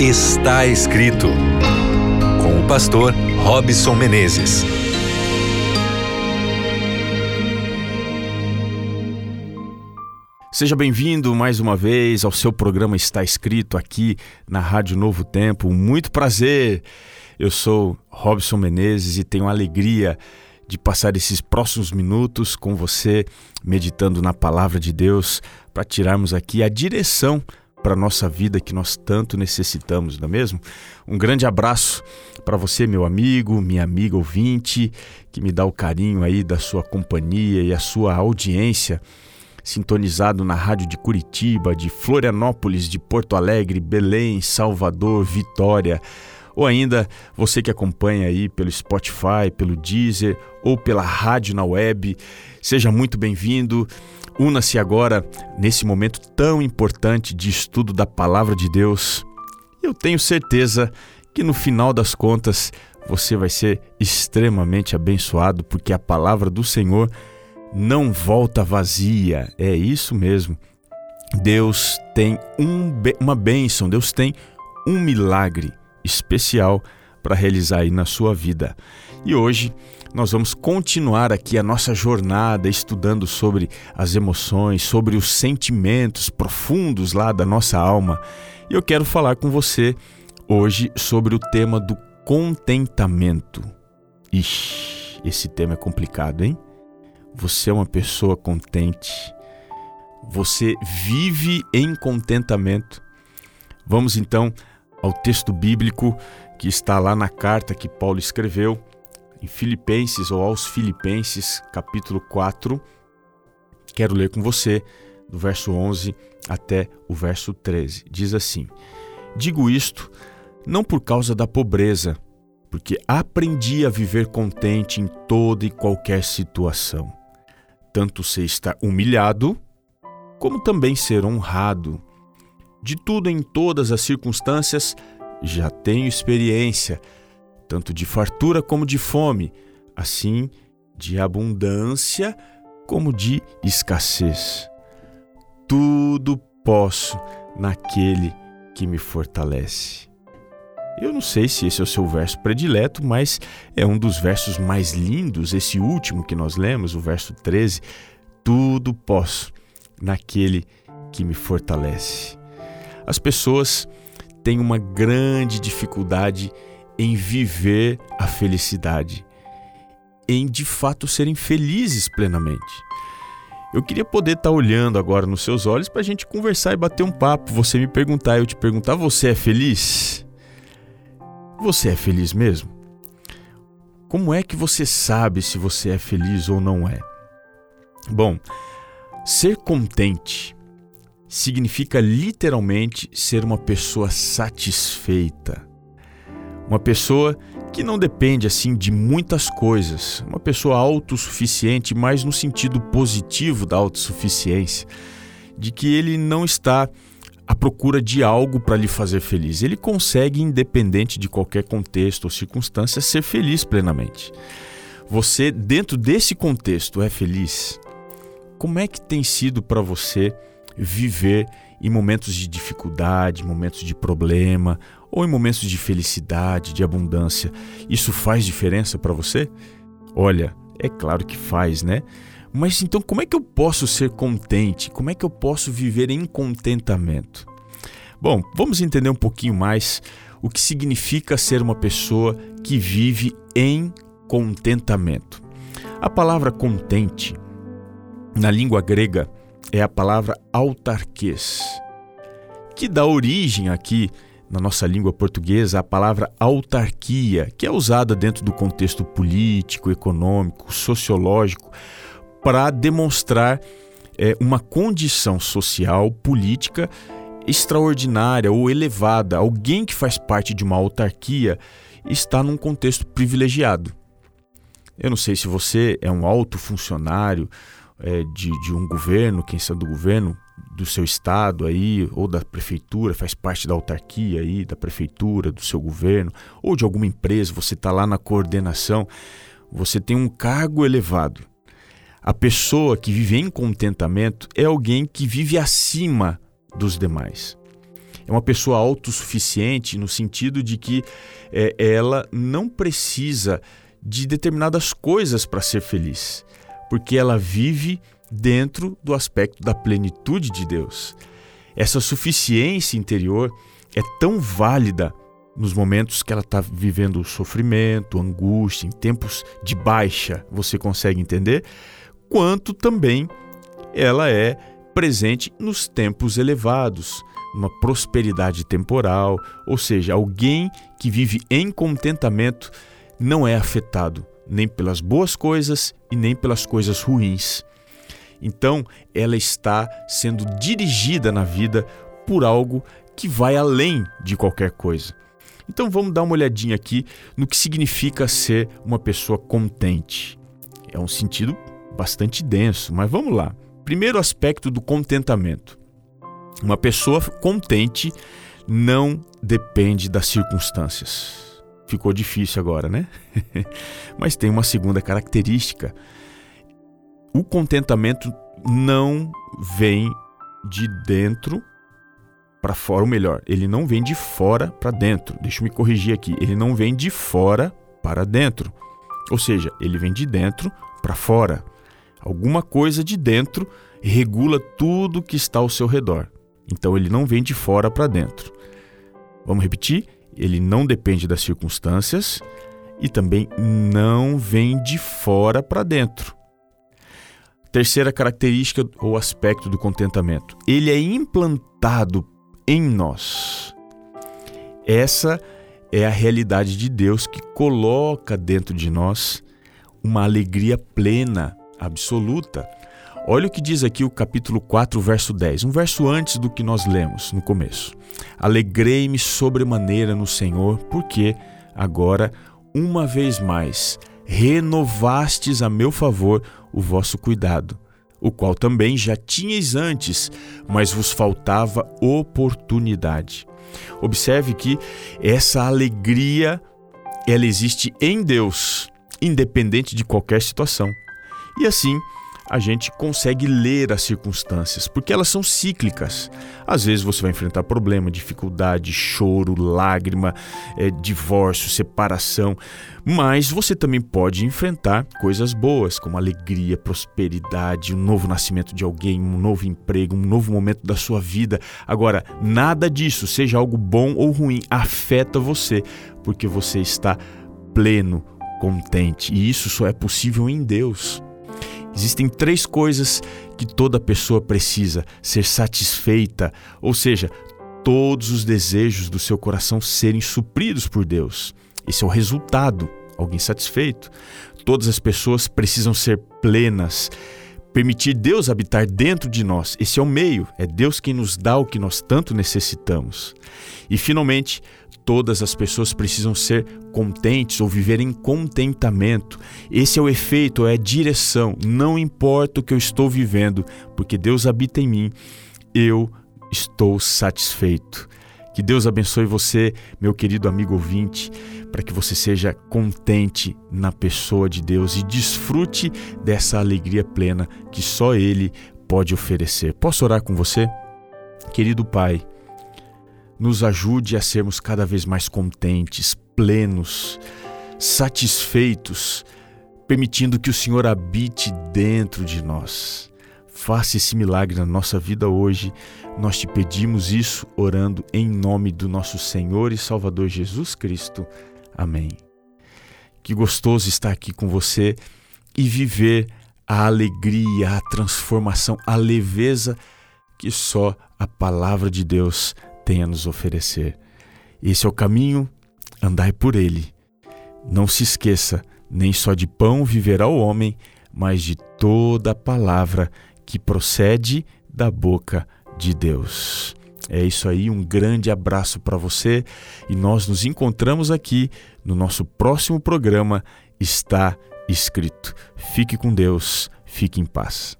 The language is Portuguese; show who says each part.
Speaker 1: Está escrito com o pastor Robson Menezes.
Speaker 2: Seja bem-vindo mais uma vez ao seu programa Está Escrito aqui na Rádio Novo Tempo. Muito prazer. Eu sou Robson Menezes e tenho a alegria de passar esses próximos minutos com você, meditando na palavra de Deus, para tirarmos aqui a direção para nossa vida que nós tanto necessitamos, não é mesmo? Um grande abraço para você, meu amigo, minha amiga ouvinte, que me dá o carinho aí da sua companhia e a sua audiência, sintonizado na rádio de Curitiba, de Florianópolis, de Porto Alegre, Belém, Salvador, Vitória, ou ainda você que acompanha aí pelo Spotify, pelo Deezer ou pela rádio na web, seja muito bem-vindo. Una-se agora nesse momento tão importante de estudo da palavra de Deus. Eu tenho certeza que no final das contas você vai ser extremamente abençoado, porque a palavra do Senhor não volta vazia. É isso mesmo. Deus tem um, uma bênção, Deus tem um milagre especial para realizar aí na sua vida. E hoje nós vamos continuar aqui a nossa jornada estudando sobre as emoções, sobre os sentimentos profundos lá da nossa alma. E eu quero falar com você hoje sobre o tema do contentamento. Ixi, esse tema é complicado, hein? Você é uma pessoa contente. Você vive em contentamento. Vamos então ao texto bíblico que está lá na carta que Paulo escreveu em Filipenses ou aos Filipenses, capítulo 4. Quero ler com você do verso 11 até o verso 13. Diz assim: Digo isto não por causa da pobreza, porque aprendi a viver contente em toda e qualquer situação, tanto ser estar humilhado, como também ser honrado de tudo em todas as circunstâncias, já tenho experiência, tanto de fartura como de fome, assim de abundância como de escassez. Tudo posso naquele que me fortalece. Eu não sei se esse é o seu verso predileto, mas é um dos versos mais lindos, esse último que nós lemos, o verso 13. Tudo posso naquele que me fortalece. As pessoas têm uma grande dificuldade em viver a felicidade, em de fato serem felizes plenamente. Eu queria poder estar olhando agora nos seus olhos para a gente conversar e bater um papo. Você me perguntar, eu te perguntar: você é feliz? Você é feliz mesmo? Como é que você sabe se você é feliz ou não é? Bom, ser contente significa literalmente ser uma pessoa satisfeita. Uma pessoa que não depende assim de muitas coisas, uma pessoa autossuficiente, mas no sentido positivo da autossuficiência, de que ele não está à procura de algo para lhe fazer feliz. Ele consegue, independente de qualquer contexto ou circunstância, ser feliz plenamente. Você, dentro desse contexto, é feliz? Como é que tem sido para você? viver em momentos de dificuldade, momentos de problema ou em momentos de felicidade, de abundância. Isso faz diferença para você? Olha, é claro que faz, né? Mas então, como é que eu posso ser contente? Como é que eu posso viver em contentamento? Bom, vamos entender um pouquinho mais o que significa ser uma pessoa que vive em contentamento. A palavra contente, na língua grega, é a palavra autarquês, que dá origem aqui na nossa língua portuguesa à palavra autarquia, que é usada dentro do contexto político, econômico, sociológico, para demonstrar é, uma condição social, política extraordinária ou elevada. Alguém que faz parte de uma autarquia está num contexto privilegiado. Eu não sei se você é um alto funcionário é, de, de um governo, quem sabe do governo, do seu estado aí, ou da prefeitura, faz parte da autarquia aí, da prefeitura, do seu governo, ou de alguma empresa, você está lá na coordenação, você tem um cargo elevado. A pessoa que vive em contentamento é alguém que vive acima dos demais. É uma pessoa autossuficiente no sentido de que é, ela não precisa de determinadas coisas para ser feliz, porque ela vive dentro do aspecto da plenitude de Deus. Essa suficiência interior é tão válida nos momentos que ela está vivendo sofrimento, angústia, em tempos de baixa, você consegue entender? Quanto também ela é presente nos tempos elevados, numa prosperidade temporal, ou seja, alguém que vive em contentamento não é afetado nem pelas boas coisas e nem pelas coisas ruins. Então, ela está sendo dirigida na vida por algo que vai além de qualquer coisa. Então vamos dar uma olhadinha aqui no que significa ser uma pessoa contente. É um sentido bastante denso, mas vamos lá. Primeiro aspecto do contentamento. Uma pessoa contente não depende das circunstâncias. Ficou difícil agora, né? mas tem uma segunda característica. O contentamento não vem de dentro para fora, ou melhor, ele não vem de fora para dentro. Deixa eu me corrigir aqui. Ele não vem de fora para dentro. Ou seja, ele vem de dentro para fora. Alguma coisa de dentro regula tudo que está ao seu redor. Então ele não vem de fora para dentro. Vamos repetir? Ele não depende das circunstâncias e também não vem de fora para dentro. Terceira característica ou aspecto do contentamento: ele é implantado em nós. Essa é a realidade de Deus que coloca dentro de nós uma alegria plena, absoluta. Olha o que diz aqui o capítulo 4, verso 10, um verso antes do que nós lemos no começo. Alegrei-me sobremaneira no Senhor, porque agora, uma vez mais, renovastes a meu favor o vosso cuidado o qual também já tinhais antes, mas vos faltava oportunidade. Observe que essa alegria ela existe em Deus, independente de qualquer situação. E assim, a gente consegue ler as circunstâncias, porque elas são cíclicas. Às vezes você vai enfrentar problema, dificuldade, choro, lágrima, é, divórcio, separação, mas você também pode enfrentar coisas boas, como alegria, prosperidade, um novo nascimento de alguém, um novo emprego, um novo momento da sua vida. Agora, nada disso, seja algo bom ou ruim, afeta você, porque você está pleno, contente, e isso só é possível em Deus. Existem três coisas que toda pessoa precisa: ser satisfeita, ou seja, todos os desejos do seu coração serem supridos por Deus. Esse é o resultado, alguém satisfeito. Todas as pessoas precisam ser plenas, permitir Deus habitar dentro de nós. Esse é o meio, é Deus quem nos dá o que nós tanto necessitamos. E finalmente, todas as pessoas precisam ser contentes ou viver em contentamento. Esse é o efeito, é a direção. Não importa o que eu estou vivendo, porque Deus habita em mim, eu estou satisfeito. Que Deus abençoe você, meu querido amigo ouvinte, para que você seja contente na pessoa de Deus e desfrute dessa alegria plena que só Ele pode oferecer. Posso orar com você? Querido Pai, nos ajude a sermos cada vez mais contentes, plenos, satisfeitos, permitindo que o Senhor habite dentro de nós. Faça esse milagre na nossa vida hoje. Nós te pedimos isso orando em nome do nosso Senhor e Salvador Jesus Cristo. Amém. Que gostoso estar aqui com você e viver a alegria, a transformação, a leveza que só a palavra de Deus tem a nos oferecer. Esse é o caminho, andai por ele. Não se esqueça, nem só de pão viverá o homem, mas de toda palavra que procede da boca de Deus. É isso aí, um grande abraço para você e nós nos encontramos aqui no nosso próximo programa Está Escrito. Fique com Deus, fique em paz.